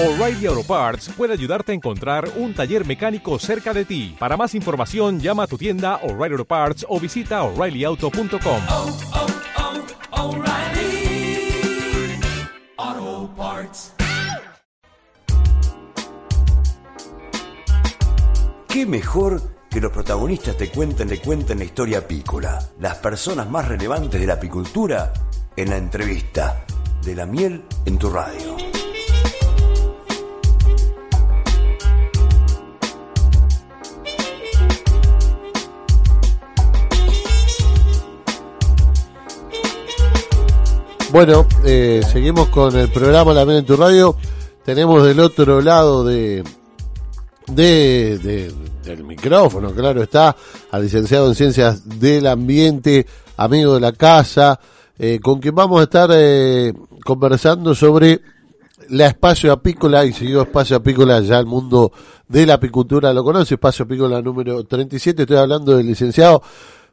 O'Reilly Auto Parts puede ayudarte a encontrar un taller mecánico cerca de ti. Para más información, llama a tu tienda O'Reilly Auto Parts o visita oreillyauto.com. oh, oh, Parts. ¿Qué mejor que los protagonistas te cuenten, le cuenten la historia apícola? Las personas más relevantes de la apicultura en la entrevista de la miel en tu radio. Bueno, eh, seguimos con el programa La Miel en tu radio. Tenemos del otro lado de, de, de- del micrófono, claro está, al licenciado en Ciencias del Ambiente, amigo de la casa, eh, con quien vamos a estar eh, conversando sobre la espacio apícola, y si digo espacio apícola, ya el mundo de la apicultura lo conoce, espacio apícola número 37, estoy hablando del licenciado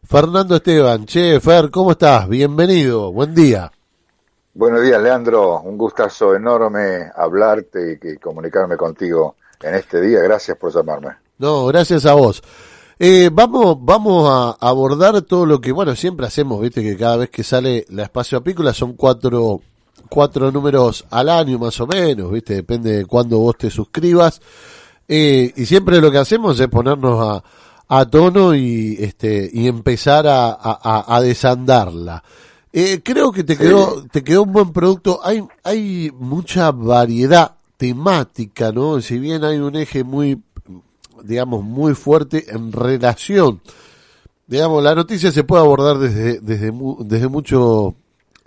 Fernando Esteban. Che, Fer, ¿cómo estás? Bienvenido, buen día. Buenos días, Leandro. Un gustazo enorme hablarte y comunicarme contigo en este día. Gracias por llamarme. No, gracias a vos. Eh, vamos, vamos a abordar todo lo que, bueno, siempre hacemos, viste, que cada vez que sale la espacio apícola son cuatro, cuatro números al año más o menos, viste, depende de cuándo vos te suscribas. Eh, y siempre lo que hacemos es ponernos a, a tono y, este, y empezar a, a- a desandarla. Eh, creo que te quedó, te quedó un buen producto. Hay, hay mucha variedad temática, ¿no? Si bien hay un eje muy, digamos, muy fuerte en relación. Digamos, la noticia se puede abordar desde, desde, desde muchos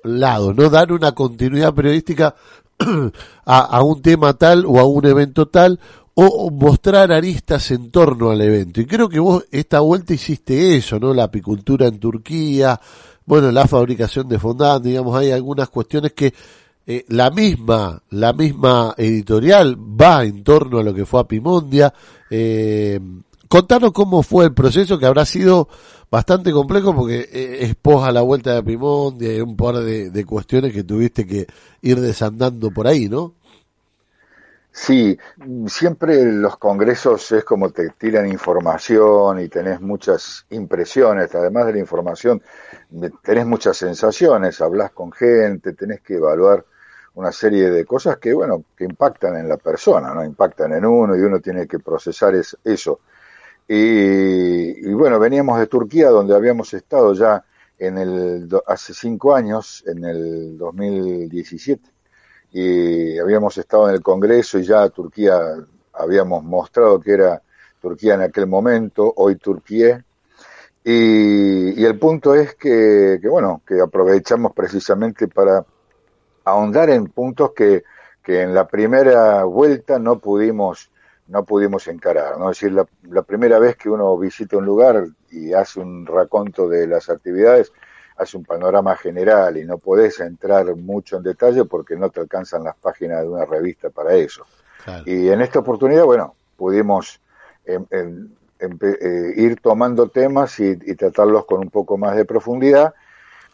lados, ¿no? Dar una continuidad periodística a, a un tema tal o a un evento tal o mostrar aristas en torno al evento. Y creo que vos esta vuelta hiciste eso, ¿no? La apicultura en Turquía, bueno, la fabricación de fondant, digamos, hay algunas cuestiones que eh, la misma, la misma editorial va en torno a lo que fue Apimondia. Eh, contanos cómo fue el proceso, que habrá sido bastante complejo porque eh, es pos a la vuelta de Apimondia y un par de, de cuestiones que tuviste que ir desandando por ahí, ¿no? Sí, siempre los congresos es como te tiran información y tenés muchas impresiones. Además de la información, tenés muchas sensaciones, hablas con gente, tenés que evaluar una serie de cosas que, bueno, que impactan en la persona, ¿no? Impactan en uno y uno tiene que procesar es- eso. Y, y bueno, veníamos de Turquía, donde habíamos estado ya en el, hace cinco años, en el 2017, y habíamos estado en el Congreso y ya Turquía habíamos mostrado que era Turquía en aquel momento, hoy Turquía. Y, y el punto es que, que, bueno, que aprovechamos precisamente para ahondar en puntos que, que en la primera vuelta no pudimos no pudimos encarar, ¿no? Es decir, la, la primera vez que uno visita un lugar y hace un raconto de las actividades, hace un panorama general y no podés entrar mucho en detalle porque no te alcanzan las páginas de una revista para eso. Claro. Y en esta oportunidad, bueno, pudimos em, em, eh, ir tomando temas y, y tratarlos con un poco más de profundidad,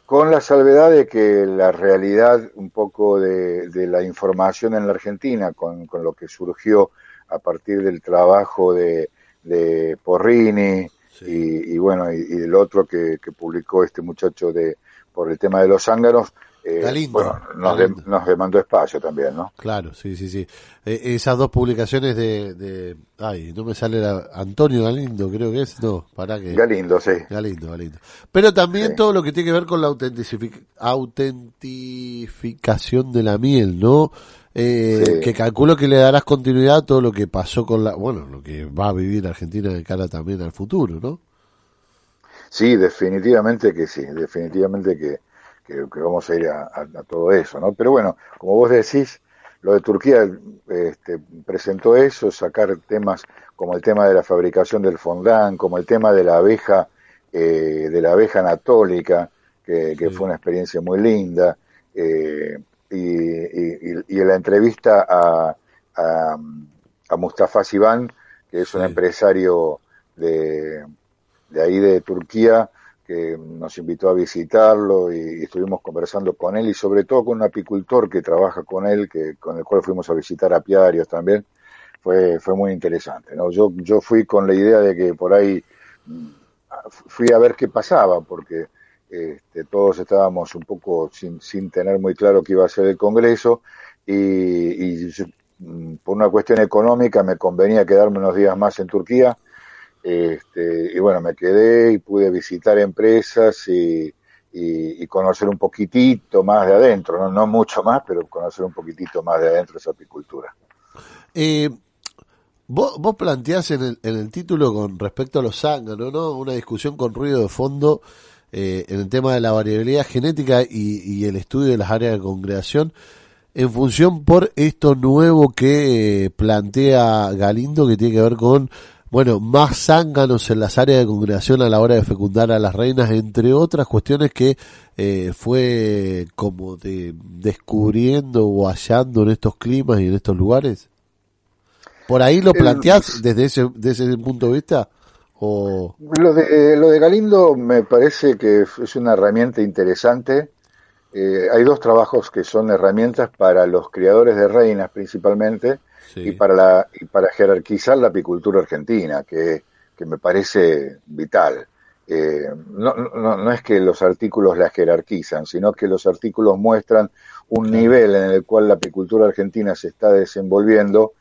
con la salvedad de que la realidad un poco de, de la información en la Argentina, con, con lo que surgió a partir del trabajo de, de Porrini Sí. y, y bueno, y, y del otro que, que publicó este muchacho de por el tema de los zánganos, eh, bueno, nos, de- nos demandó espacio también, ¿no? Claro, sí, sí, sí. Eh, esas dos publicaciones de, de, ay, no me sale la, Antonio Galindo, creo que es, no, para que. Galindo, sí. Galindo, Galindo. Pero también Sí. todo lo que tiene que ver con la autentific- autentificación de la miel, ¿no? Eh, Sí. Que calculo que le darás continuidad a todo lo que pasó con la, bueno, lo que va a vivir Argentina de cara también al futuro, ¿no? Sí, definitivamente que sí, definitivamente que, que, que vamos a ir a, a- a todo eso, ¿no? Pero bueno, como vos decís, lo de Turquía este, presentó eso, sacar temas como el tema de la fabricación del fondant, como el tema de la abeja, eh, de la abeja anatólica, que, que Sí. fue una experiencia muy linda, eh, y, y, y- y la entrevista a, a, a Mustafa Sivan, que es un Sí. empresario de, de ahí de Turquía, que nos invitó a visitarlo y, estuvimos conversando con él y sobre todo con un apicultor que trabaja con él, que con el cual fuimos a visitar apiarios también. Fue, fue muy interesante. ¿no? Yo, yo fui con la idea de que por ahí mm, fui a ver qué pasaba, porque este, todos estábamos un poco sin, sin tener muy claro qué iba a ser el Congreso y, y mm, por una cuestión económica me convenía quedarme unos días más en Turquía este, y bueno, me quedé y pude visitar empresas y, y, conocer un poquitito más de adentro, ¿no? no mucho más, pero conocer un poquitito más de adentro esa apicultura. Eh, vos, vos planteás en el, en el título con respecto a los zánganos, ¿no? Una discusión con ruido de fondo eh, en el tema de la variabilidad genética y, y, el estudio de las áreas de congregación en función por esto nuevo que eh, plantea Galindo que tiene que ver con bueno, más zánganos en las áreas de congregación a la hora de fecundar a las reinas, entre otras cuestiones que eh, fue como de, descubriendo o hallando en estos climas y en estos lugares? ¿Por ahí lo planteás desde ese, desde ese punto de vista? O... Lo, de, lo de Galindo me parece que es una herramienta interesante. Eh, hay dos trabajos que son herramientas para los criadores de reinas principalmente y, para la, y para jerarquizar la apicultura argentina, que, que me parece vital. Eh, no, no, no, es que los artículos la jerarquizan, sino que los artículos muestran un nivel en el cual la apicultura argentina se está desenvolviendo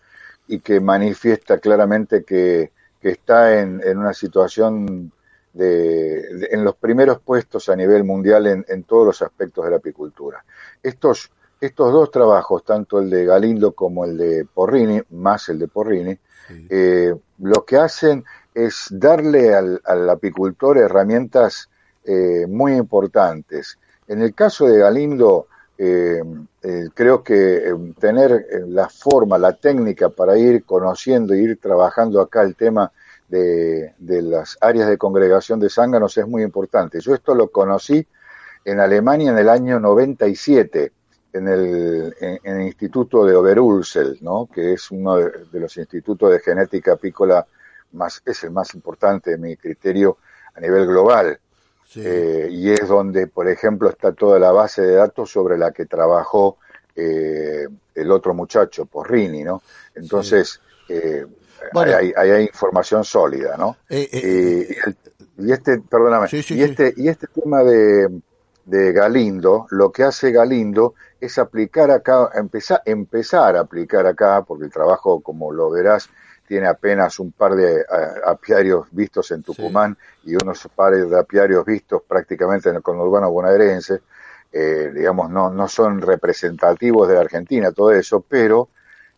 y que manifiesta claramente que, que está en, en, una situación de, de, en los primeros puestos a nivel mundial en, en todos los aspectos de la apicultura. Estos estos dos trabajos, tanto el de Galindo como el de Porrini, más el de Porrini, sí. eh, lo que hacen es darle al, al apicultor herramientas eh, muy importantes. En el caso de Galindo, eh, eh, creo que eh, tener eh, la forma, la técnica para ir conociendo, ir trabajando acá el tema de, las áreas de congregación de zánganos es muy importante. Yo esto lo conocí en Alemania en el año 97 en el, en, el Instituto de Oberulsel, ¿no? que es uno de, de, los institutos de genética apícola más, es el más importante de mi criterio a nivel global. Sí. Eh, y es donde, por ejemplo, está toda la base de datos sobre la que trabajó eh, el otro muchacho, Porrini, ¿no? Entonces, sí. eh, bueno. hay, hay, hay, información sólida, ¿no? Eh, eh, y, el, y, este, perdóname, sí, y, este, y este tema de, de Galindo, lo que hace Galindo es aplicar acá, empezar, empezar a aplicar acá, porque el trabajo, como lo verás, tiene apenas un par de apiarios vistos en Tucumán sí. y unos pares de apiarios vistos prácticamente en el conurbano bonaerense. Eh, digamos, no, no son representativos de la Argentina, todo eso, pero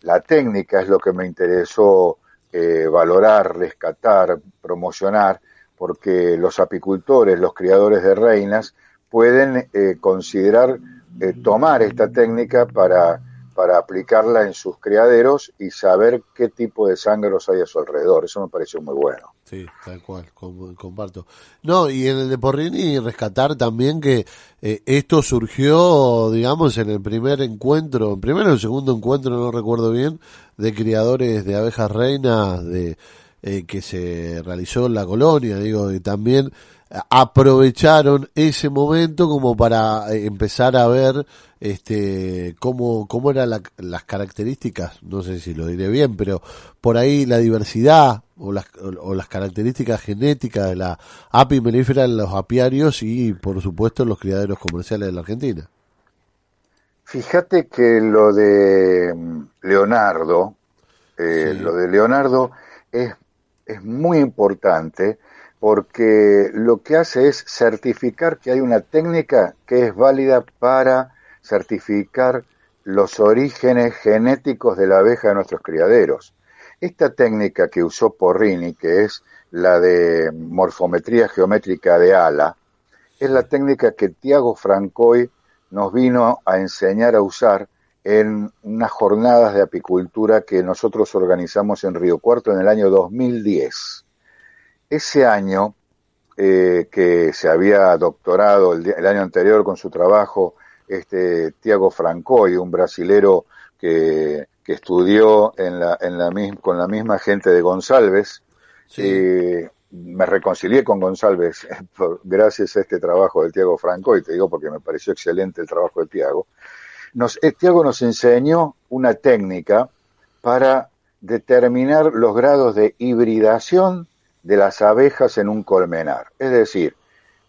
la técnica es lo que me interesó eh, valorar, rescatar, promocionar, porque los apicultores, los criadores de reinas, pueden eh, considerar eh, tomar esta técnica para, para aplicarla en sus criaderos y saber qué tipo de sangros hay a su alrededor. Eso me pareció muy bueno. Sí, tal cual, comparto. No, y en el de Porrini rescatar también que eh, esto surgió, digamos, en el primer encuentro, en primero o segundo encuentro, no recuerdo bien, de criadores de abejas reinas de eh, que se realizó en la colonia, digo, y también aprovecharon ese momento como para eh, empezar a ver este cómo cómo eran la, las características no sé si lo diré bien pero por ahí la diversidad o las o las características genéticas de la api melífera en los apiarios y por supuesto en los criaderos comerciales de la Argentina fíjate que lo de mm, Leonardo eh, sí. lo de Leonardo es es muy importante porque lo que hace es certificar que hay una técnica que es válida para certificar los orígenes genéticos de la abeja de nuestros criaderos. Esta técnica que usó Porrini, que es la de morfometría geométrica de ala, es la técnica que Tiago Francoy nos vino a enseñar a usar en unas jornadas de apicultura que nosotros organizamos en Río Cuarto en el año 2010 ese año eh, que se había doctorado el, el, año anterior con su trabajo este Tiago Francoy, un brasilero que, que estudió en la, en la, con la misma gente de González, sí. eh, me reconcilié con González gracias a este trabajo de Tiago Franco, y te digo porque me pareció excelente el trabajo de Tiago. Nos, eh, Tiago nos enseñó una técnica para determinar los grados de hibridación de las abejas en un colmenar. Es decir,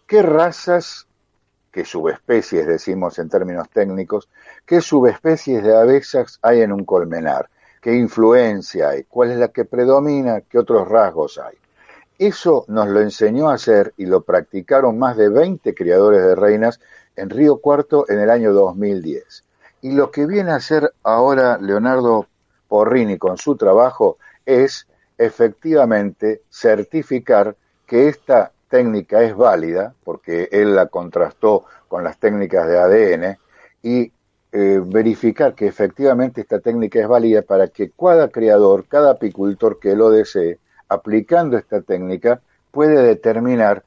qué razas, qué subespecies decimos en términos técnicos, qué subespecies de abejas hay en un colmenar, qué influencia hay, cuál es la que predomina, qué otros rasgos hay. Eso nos lo enseñó a hacer y lo practicaron más de 20 criadores de reinas en Río Cuarto en el año 2010. Y lo que viene a hacer ahora Leonardo Porrini con su trabajo es efectivamente certificar que esta técnica es válida, porque él la contrastó con las técnicas de ADN, y eh, verificar que efectivamente esta técnica es válida para que cada criador, cada apicultor que lo desee, aplicando esta técnica, puede determinar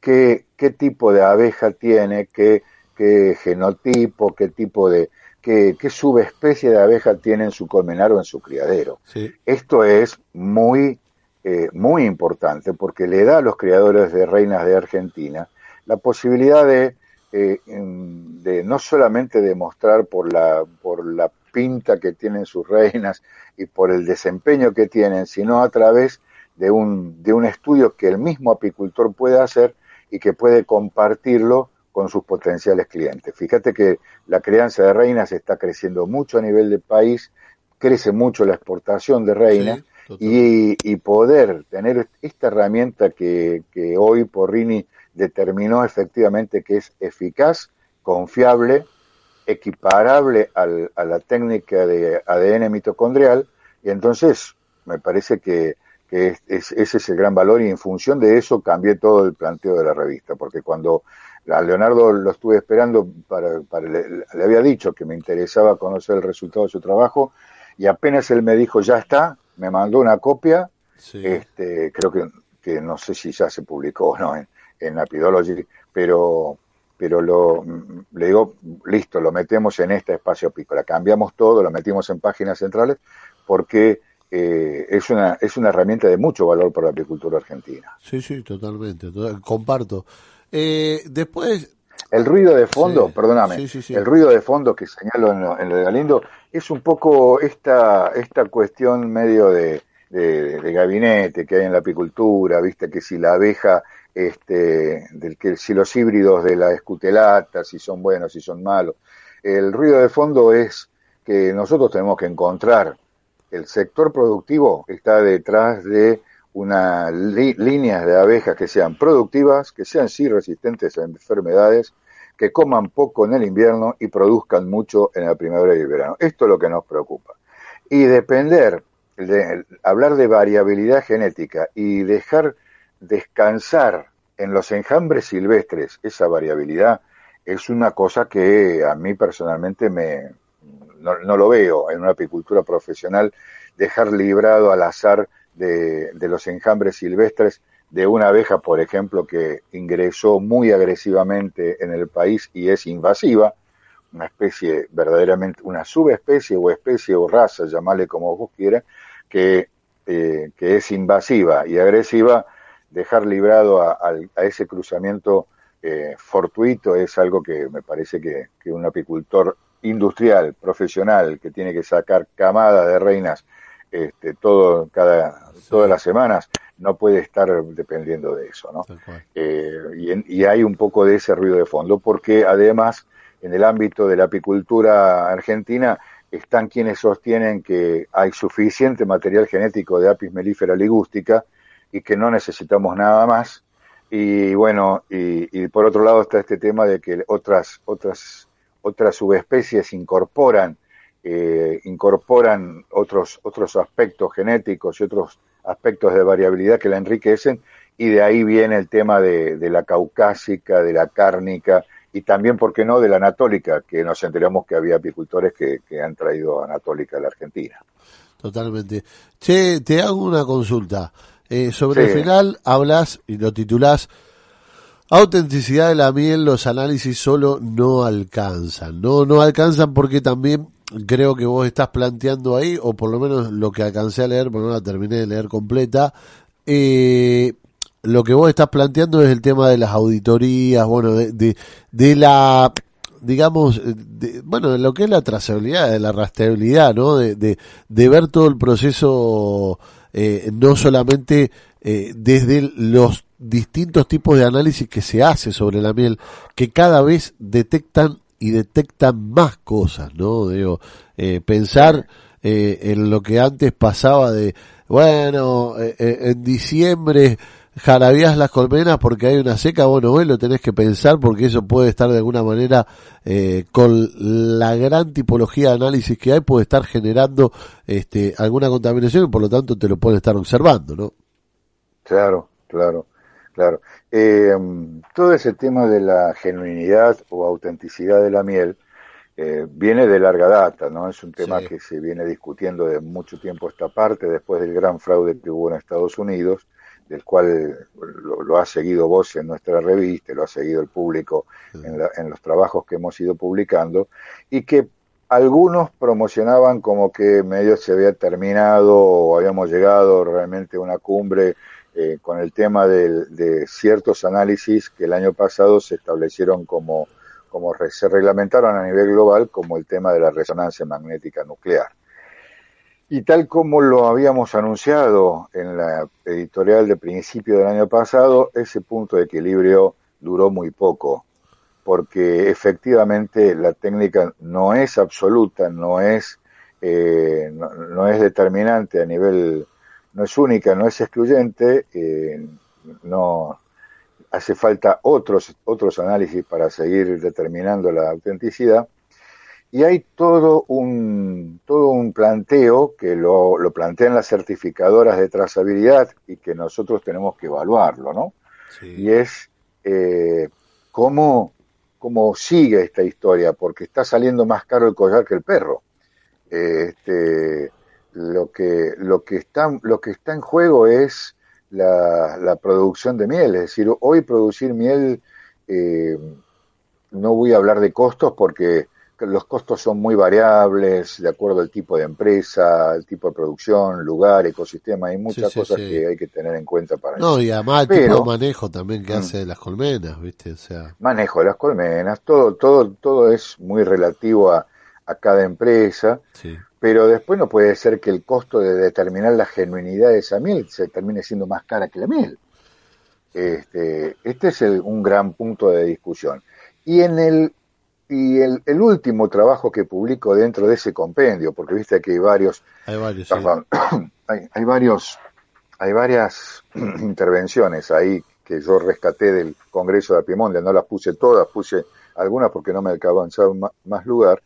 qué, qué tipo de abeja tiene, qué, qué genotipo, qué tipo de, qué, qué, subespecie de abeja tiene en su colmenar o en su criadero. Sí. Esto es muy, eh, muy importante porque le da a los criadores de reinas de Argentina la posibilidad de, eh, de no solamente demostrar por la, por la pinta que tienen sus reinas y por el desempeño que tienen, sino a través de un, de un estudio que el mismo apicultor puede hacer y que puede compartirlo con sus potenciales clientes. Fíjate que la crianza de reinas está creciendo mucho a nivel del país, crece mucho la exportación de reinas Sí, y, y poder tener esta herramienta que, que hoy Porrini determinó efectivamente que es eficaz, confiable, equiparable al- a la técnica de ADN mitocondrial y entonces me parece que, que es- es- ese es el gran valor y en función de eso cambié todo el planteo de la revista, porque cuando a Leonardo lo estuve esperando, para, para- le, le había dicho que me interesaba conocer el resultado de su trabajo y apenas él me dijo ya está, me mandó una copia, Sí. este, creo que, que no sé si ya se publicó o no en, en Apidology, pero, pero lo, le digo, listo, lo metemos en este espacio apícola, cambiamos todo, lo metimos en páginas centrales, porque eh, es, una, es una herramienta de mucho valor para la apicultura argentina. Sí, sí, totalmente, total- comparto. Eh, después, El ruido de fondo, Sí, perdóname, sí, sí, sí. el ruido de fondo que señalo en lo, en lo de Galindo es un poco esta, esta cuestión medio de, de, de gabinete que hay en la apicultura, viste que si la abeja, este, del que si los híbridos de la escutelata, si son buenos, si son malos. El ruido de fondo es que nosotros tenemos que encontrar el sector productivo está detrás de una li- líneas de abejas que sean productivas, que sean sí resistentes a enfermedades, que coman poco en el invierno y produzcan mucho en la primavera y el verano. Esto es lo que nos preocupa. Y depender, de, hablar de variabilidad genética y dejar descansar en los enjambres silvestres esa variabilidad es una cosa que a mí personalmente me no lo veo en una apicultura profesional dejar librado al azar de, los enjambres silvestres de una abeja, por ejemplo, que ingresó muy agresivamente en el país y es invasiva, una especie verdaderamente, una subespecie o especie o raza, llamarle como vos quieras, que, eh, que es invasiva y agresiva, dejar librado a, ese cruzamiento eh, fortuito es algo que me parece que, que un apicultor industrial, profesional, que tiene que sacar camadas de reinas este, todo, cada, todas las semanas, no puede estar dependiendo de eso, ¿no? Eh, y, en- y hay un poco de ese ruido de fondo, porque además en el ámbito de la apicultura argentina están quienes sostienen que hay suficiente material genético de apis mellifera ligústica y que no necesitamos nada más. Y bueno, y, y por otro lado está este tema de que otras, otras, otras subespecies incorporan, eh, incorporan otros, otros aspectos genéticos y otros aspectos de variabilidad que la enriquecen y de ahí viene el tema de, de la caucásica, de la cárnica y también, ¿por qué no?, de la anatólica, que nos enteramos que había apicultores que, que han traído anatólica a la Argentina. Totalmente. Che, te hago una consulta. Eh, sobre Sí. el final hablas y lo titulás Autenticidad de la miel, los análisis solo no alcanzan. No, no alcanzan porque también creo que vos estás planteando ahí, o por lo menos lo que alcancé a leer, porque no la terminé de leer completa, eh, lo que vos estás planteando es el tema de las auditorías, bueno, de, de, la digamos, bueno, de lo que es la trazabilidad, de la rastreabilidad, ¿no? De, de, de ver todo el proceso, eh, no solamente eh, desde los distintos tipos de análisis que se hace sobre la miel, que cada vez detectan y detectan más cosas, ¿no? Digo, eh, pensar eh, en lo que antes pasaba de, bueno, eh, eh, en diciembre jarabías las colmenas porque hay una seca, bueno, hoy lo tenés que pensar porque eso puede estar de alguna manera eh, con la gran tipología de análisis que hay, puede estar generando este, alguna contaminación y por lo tanto te lo pueden estar observando, ¿no? Claro, claro, claro. Eh, todo ese tema de la genuinidad o autenticidad de la miel eh, viene de larga data, ¿no? Es un tema Sí. que se viene discutiendo de mucho tiempo esta parte, después del gran fraude que hubo en Estados Unidos, del cual lo, lo ha seguido vos en nuestra revista, lo ha seguido el público en, la- en los trabajos que hemos ido publicando, y que algunos promocionaban como que medio se había terminado o habíamos llegado realmente a una cumbre eh, con el tema de ciertos análisis que el año pasado se establecieron como, se reglamentaron a nivel global como el tema de la resonancia magnética nuclear. Y tal como lo habíamos anunciado en la editorial de principio del año pasado, ese punto de equilibrio duró muy poco, porque efectivamente la técnica no es absoluta, no es, eh, no es determinante a nivel, no es única, no es excluyente, eh, no hace falta otros, otros análisis para seguir determinando la autenticidad. Y hay todo un, todo un planteo que lo, lo plantean las certificadoras de trazabilidad y que nosotros tenemos que evaluarlo, ¿no? Y es eh, cómo, cómo sigue esta historia, porque está saliendo más caro el collar que el perro. Este, lo, que, lo, que está, lo que está en juego es la, la producción de miel, es decir, hoy producir miel, eh, no voy a hablar de costos porque los costos son muy variables de acuerdo al tipo de empresa, el tipo de producción, lugar, ecosistema, hay muchas sí, cosas sí. que hay que tener en cuenta para No, eso. y además el Pero- tipo de manejo también que Mm. hace de las colmenas, ¿viste? O sea, Manejo de las colmenas, todo, todo, todo es muy relativo a, a cada empresa, sí. Pero después no puede ser que el costo de determinar la genuinidad de esa miel se termine siendo más cara que la miel. Este, este es el- un gran punto de discusión. Y en el y el, el último trabajo que publico dentro de ese compendio, porque viste que hay varios, Hay varios, sí. hay, hay varios, hay varias intervenciones ahí que yo rescaté del Congreso de Apimonde, no las puse todas, puse algunas porque no me alcanzaba más lugar,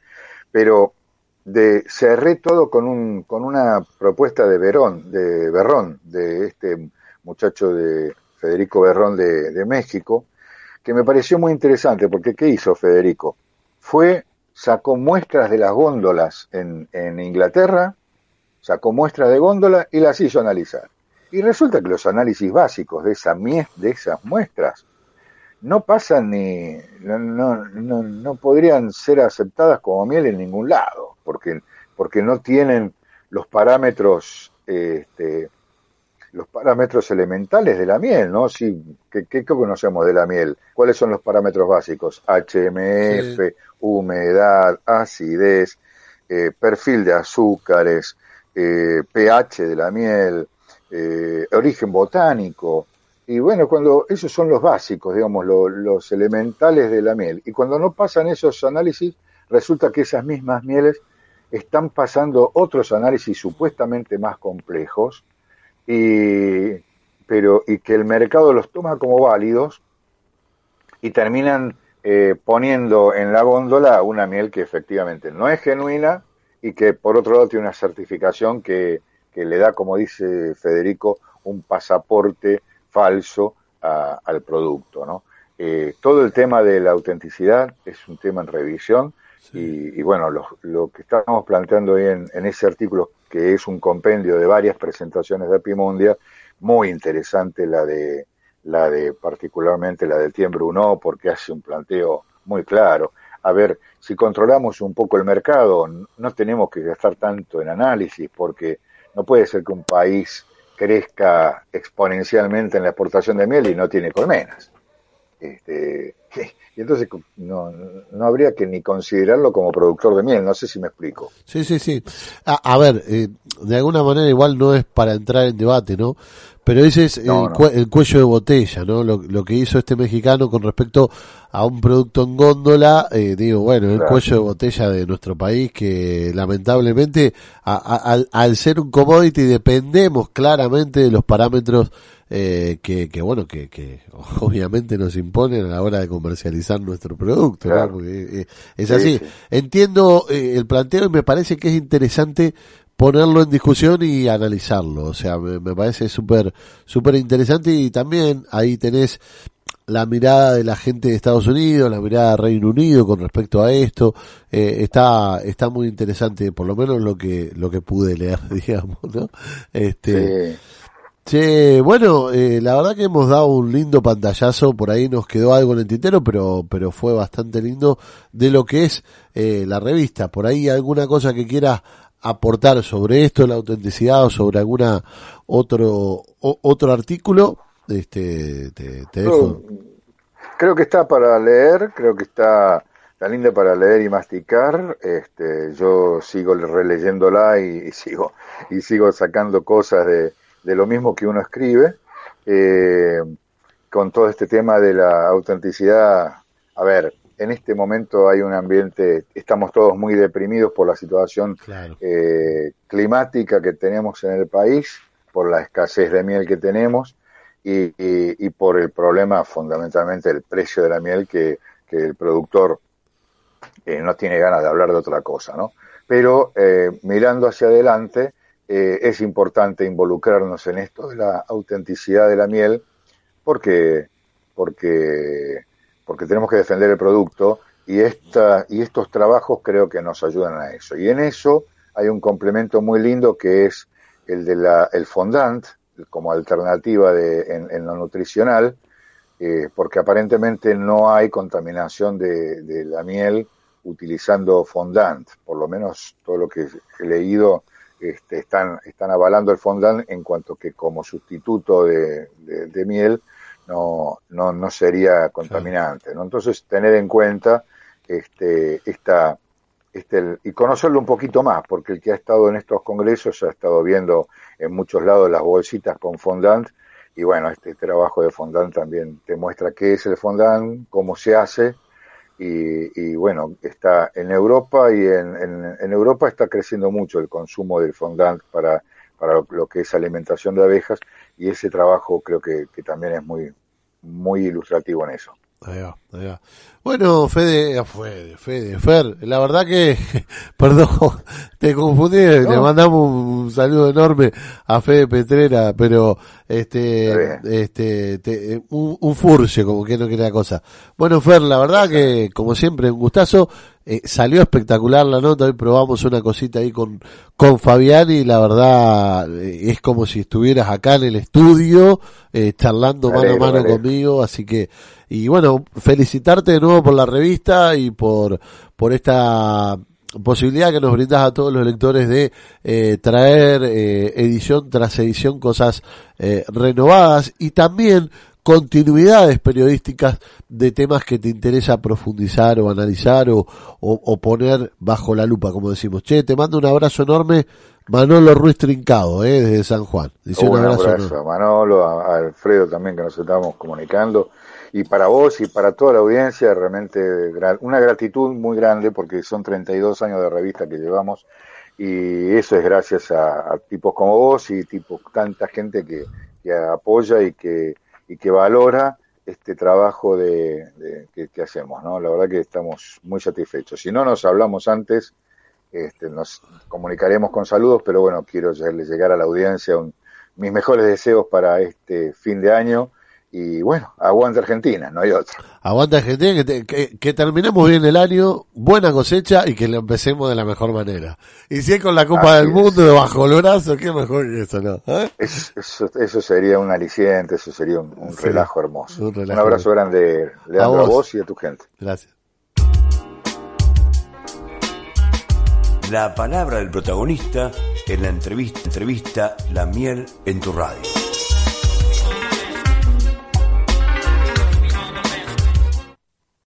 pero de, cerré todo con un, con una propuesta de Verón, de Berrón, de este muchacho de Federico Berrón de, de México, que me pareció muy interesante, porque ¿qué hizo Federico? Fue, sacó muestras de las góndolas en, en Inglaterra, sacó muestras de góndola y las hizo analizar. Y resulta que los análisis básicos de, esa de esas muestras no pasan ni, no, no, no, podrían ser aceptadas como miel en ningún lado, porque, porque no tienen los parámetros, este, los parámetros elementales de la miel, ¿no? Sí, ¿qué, qué conocemos de la miel? ¿Cuáles son los parámetros básicos? HMF, humedad, acidez, eh, perfil de azúcares, eh, pH de la miel, eh, origen botánico. Y bueno, cuando esos son los básicos, digamos, lo- los elementales de la miel. Y cuando no pasan esos análisis, resulta que esas mismas mieles están pasando otros análisis supuestamente más complejos, y, pero, y que el mercado los toma como válidos y terminan eh, poniendo en la góndola una miel que efectivamente no es genuina y que por otro lado tiene una certificación que, que le da, como dice Federico, un pasaporte falso a- al producto. ¿no? Eh, todo el tema de la autenticidad es un tema en revisión y, y bueno, lo, lo que estamos planteando hoy en, en ese artículo, que es un compendio de varias presentaciones de Apimundia, muy interesante la de la de particularmente la del Tiembre Uno, porque hace un planteo muy claro. A ver, si controlamos un poco el mercado, no tenemos que gastar tanto en análisis, porque no puede ser que un país crezca exponencialmente en la exportación de miel y no tiene colmenas. Este, y entonces no, no habría que ni considerarlo como productor de miel, no sé si me explico. Sí, sí, sí. A, a ver, eh, de alguna manera igual no es para entrar en debate, ¿no? Pero ese es No, el, no. cue- el cuello de botella, ¿no? Lo, lo que hizo este mexicano con respecto a un producto en góndola, eh, digo, bueno, el Claro. cuello de botella de nuestro país que lamentablemente a- a- al, al ser un commodity dependemos claramente de los parámetros eh, que, que, bueno, que, que obviamente nos imponen a la hora de comercializar nuestro producto, ¿no? Porque, eh, es Sí, así. sí. Entiendo eh, el planteo y me parece que es interesante ponerlo en discusión y analizarlo. O sea, me, me parece súper, súper interesante y también ahí tenés la mirada de la gente de Estados Unidos, la mirada de Reino Unido con respecto a esto, eh, está, está muy interesante, por lo menos lo que, lo que pude leer, digamos, ¿no? Este, Sí. Che, bueno, eh, la verdad que hemos dado un lindo pantallazo, por ahí nos quedó algo en el tintero, pero, pero fue bastante lindo de lo que es eh, la revista. Por ahí alguna cosa que quieras aportar sobre esto, la autenticidad o sobre alguna otro otro artículo, este, te, dejo. Creo, que está para leer, creo que está tan linda para leer y masticar. Este, yo sigo releyéndola y sigo y sigo sacando cosas de, de lo mismo que uno escribe. Eh, con todo este tema de la autenticidad, a ver, en este momento hay un ambiente, estamos todos muy deprimidos por la situación Claro. eh, climática que tenemos en el país, por la escasez de miel que tenemos y, y- y por el problema fundamentalmente del precio de la miel que, que el productor eh, no tiene ganas de hablar de otra cosa, ¿no? Pero eh, mirando hacia adelante, eh, es importante involucrarnos en esto de la autenticidad de la miel porque, porque, porque tenemos que defender el producto y, esta, y estos trabajos creo que nos ayudan a eso. Y en eso hay un complemento muy lindo que es el de la, el fondant como alternativa de, en, en lo nutricional, eh, porque aparentemente no hay contaminación de, de la miel utilizando fondant, por lo menos todo lo que he leído este, están, están avalando el fondant en cuanto que como sustituto de, de- de miel no, no, no sería contaminante. ¿no? Entonces, tener en cuenta este, esta, este, y conocerlo un poquito más, porque el que ha estado en estos congresos ha estado viendo en muchos lados las bolsitas con fondant, y bueno, este trabajo de fondant también te muestra qué es el fondant, cómo se hace, y, y bueno, está en Europa y en, en- en Europa está creciendo mucho el consumo del fondant para, para lo que es alimentación de abejas, y ese trabajo creo que, que también es muy, muy ilustrativo en eso. Ahí va, ahí va. Bueno, Fede, Fede, Fede, Fer, la verdad que, perdón, te confundí, le No. mandamos un saludo enorme a Fede Petrera, pero este, este, te- un, un furcio, como que no quiere la cosa. Bueno, Fer, la verdad que, como siempre, un gustazo, eh, salió espectacular la nota, hoy probamos una cosita ahí con, con Fabián y la verdad eh, es como si estuvieras acá en el estudio, eh, charlando mano a mano alegro. conmigo, así que, y bueno, felicitarte de nuevo por la revista y por, por esta posibilidad que nos brindas a todos los lectores de eh, traer eh, edición tras edición cosas eh, renovadas y también continuidades periodísticas de temas que te interesa profundizar o analizar o, o, o poner bajo la lupa, como decimos. Che, te mando un abrazo enorme, Manolo Ruiz Trincado, eh, desde San Juan. Dice Un abrazo, a Manolo, a, Alfredo también que nos estamos comunicando. Y para vos y para toda la audiencia, realmente una gratitud muy grande porque son 32 años de revista que llevamos y eso es gracias a, a tipos como vos y tipos, tanta gente que, que apoya y que, y que valora este trabajo de, de- que, que hacemos. ¿no? La verdad que estamos muy satisfechos. Si no nos hablamos antes, este, nos comunicaremos con saludos, pero bueno, quiero llegar a la audiencia un- mis mejores deseos para este fin de año y bueno, aguante Argentina, no hay otro. Aguanta Argentina, que, te- que, que terminemos bien el año, buena cosecha y que lo empecemos de la mejor manera. Y si es con la Copa Así del es. Mundo bajo el brazo, qué mejor que eso, ¿no? ¿Eh? Eso, eso, eso sería un aliciente, eso sería un, un Sí, relajo hermoso. un abrazo grande, Leandro, A a vos. vos y a tu gente. Gracias. La palabra del protagonista en la entrevista, entrevista La miel en tu radio.